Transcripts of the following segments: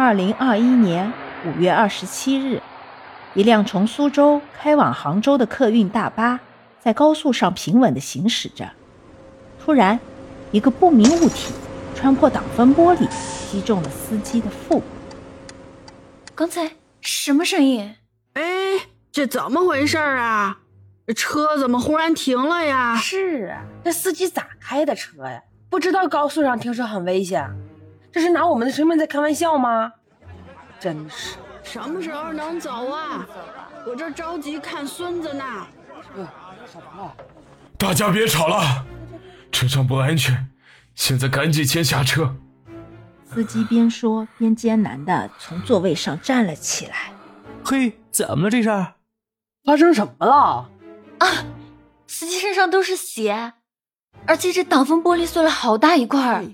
二零二一年五月二十七日，一辆从苏州开往杭州的客运大巴在高速上平稳地行驶着。突然，一个不明物体穿破挡风玻璃，击中了司机的腹部。刚才什么声音？哎，这怎么回事啊？这车怎么忽然停了呀？是啊，这司机咋开的车呀？不知道高速上停车很危险。这是拿我们的生命在开玩笑吗？真是，什么时候能走啊？我这着急看孙子呢。大家别吵了，车上不安全，现在赶紧先下车。司机边说边艰难的从座位上站了起来。嘿，怎么了这是？发生什么了？啊，司机身上都是血，而且这挡风玻璃碎了好大一块。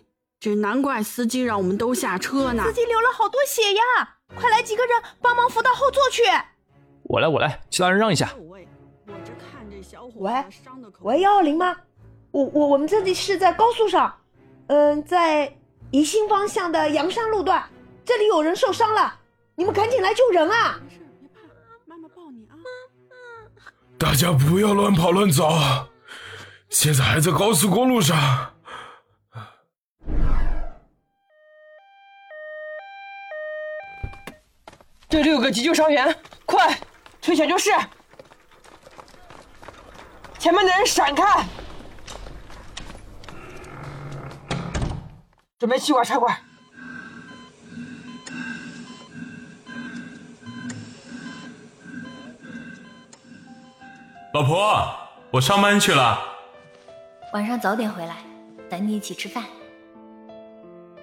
这难怪司机让我们都下车呢。司机流了好多血呀！快来几个人帮忙扶到后座去。我来，我来，其他人让一下。喂，喂，幺二零吗？我我我们这里是在高速上，嗯，在宜兴方向的阳山路段，这里有人受伤了，你们赶紧来救人啊！没事，别怕，妈妈抱你啊。大家不要乱跑乱走，现在还在高速公路上。这里有个急救伤员，快推抢救室！前面的人闪开！准备气管插管。老婆，我上班去了。晚上早点回来，等你一起吃饭。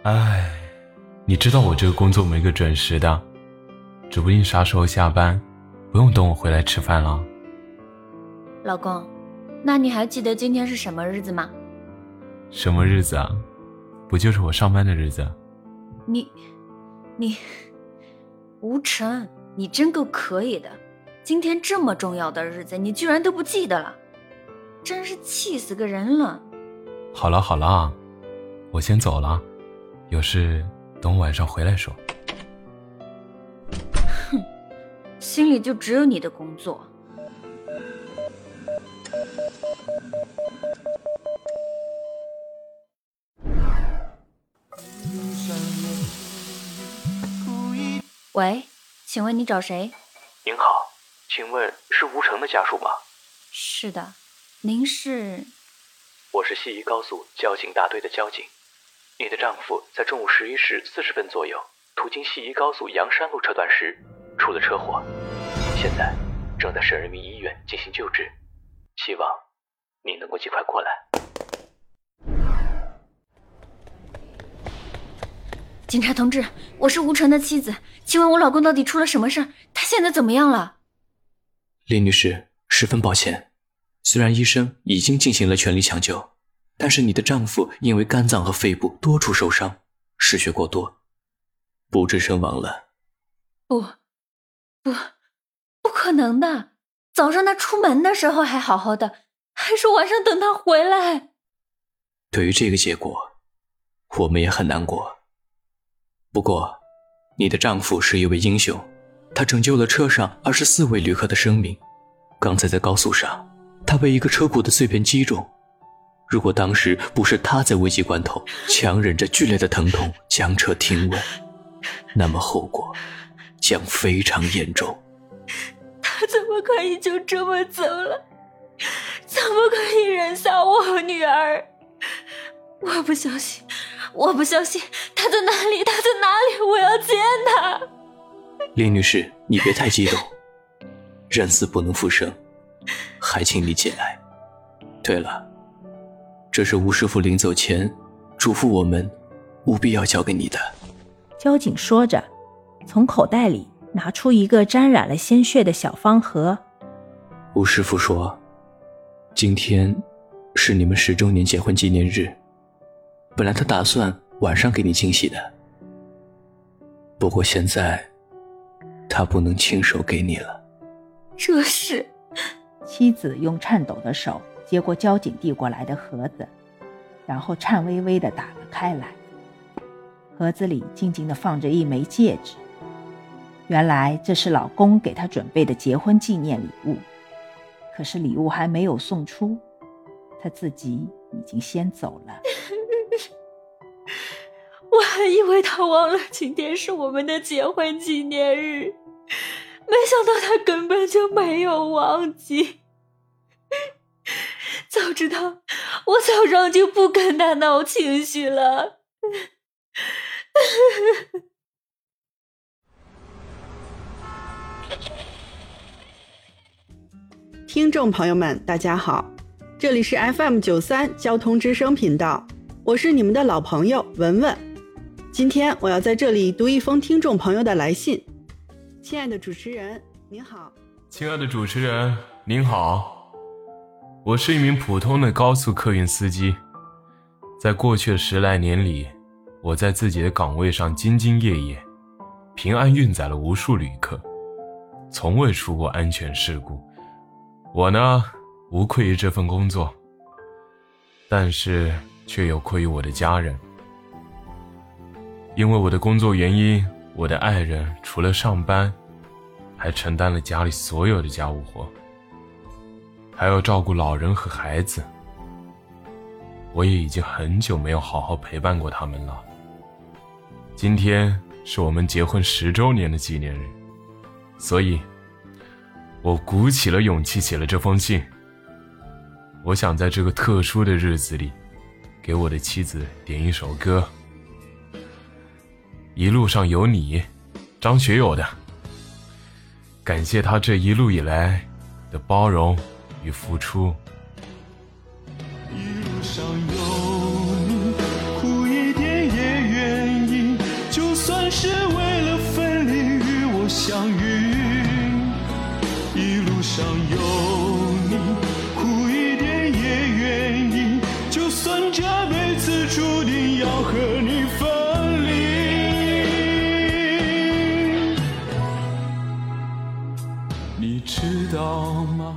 哎，你知道我这个工作没个准时的。指不定啥时候下班，不用等我回来吃饭了。老公，那你还记得今天是什么日子吗？什么日子啊？不就是我上班的日子？你，你，吴晨，你真够可以的！今天这么重要的日子，你居然都不记得了，真是气死个人了。好了好了，我先走了，有事等我晚上回来说。心里就只有你的工作。喂，请问你找谁？您好，请问是吴成的家属吗？是的，您是？我是西宜高速交警大队的交警。你的丈夫在中午十一时四十分左右途经西宜高速阳山路车段时。出了车祸，现在正在省人民医院进行救治，希望你能够尽快过来。警察同志，我是吴成的妻子，请问我老公到底出了什么事儿？他现在怎么样了？林女士，十分抱歉，虽然医生已经进行了全力抢救，但是你的丈夫因为肝脏和肺部多处受伤，失血过多，不治身亡了。不。不，不可能的！早上他出门的时候还好好的，还说晚上等他回来。对于这个结果，我们也很难过。不过，你的丈夫是一位英雄，他拯救了车上二十四位旅客的生命。刚才在高速上，他被一个车骨的碎片击中。如果当时不是他在危急关头强忍着剧烈的疼痛将车停稳，那么后果……将非常严重。他怎么可以就这么走了？怎么可以扔下我女儿？我不相信，我不相信！他在哪里？他在哪里？我要见他。林女士，你别太激动，人死不能复生，还请你节哀。对了，这是吴师傅临走前嘱咐我们，务必要交给你的。交警说着。从口袋里拿出一个沾染了鲜血的小方盒。吴师傅说：“今天是你们十周年结婚纪念日，本来他打算晚上给你惊喜的，不过现在他不能亲手给你了。”这是 妻子用颤抖的手接过交警递过来的盒子，然后颤巍巍的打了开来。盒子里静静的放着一枚戒指。原来这是老公给她准备的结婚纪念礼物，可是礼物还没有送出，她自己已经先走了。我还以为他忘了今天是我们的结婚纪念日，没想到他根本就没有忘记。早知道，我早上就不跟他闹情绪了。听众朋友们，大家好，这里是 FM 九三交通之声频道，我是你们的老朋友文文。今天我要在这里读一封听众朋友的来信。亲爱的主持人，您好。亲爱的主持人，您好。我是一名普通的高速客运司机，在过去的十来年里，我在自己的岗位上兢兢业业，平安运载了无数旅客，从未出过安全事故。我呢，无愧于这份工作，但是却有愧于我的家人。因为我的工作原因，我的爱人除了上班，还承担了家里所有的家务活，还要照顾老人和孩子。我也已经很久没有好好陪伴过他们了。今天是我们结婚十周年的纪念日，所以，我鼓起了勇气写了这封信。我想在这个特殊的日子里，给我的妻子点一首歌。一路上有你，张学友的。感谢他这一路以来的包容与付出。路上有你，苦一点也愿意，就算这辈子注定要和你分离。你知道吗？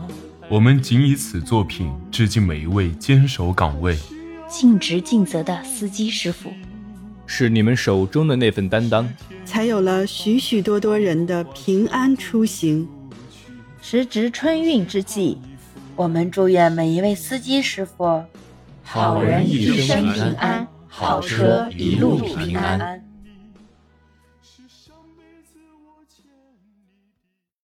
我们仅以此作品致敬每一位坚守岗位、尽职尽责的司机师傅。是你们手中的那份担当，才有了许许多多人的平安出行。时值春运之际，我们祝愿每一位司机师傅，好人一生平安，好车一路平安。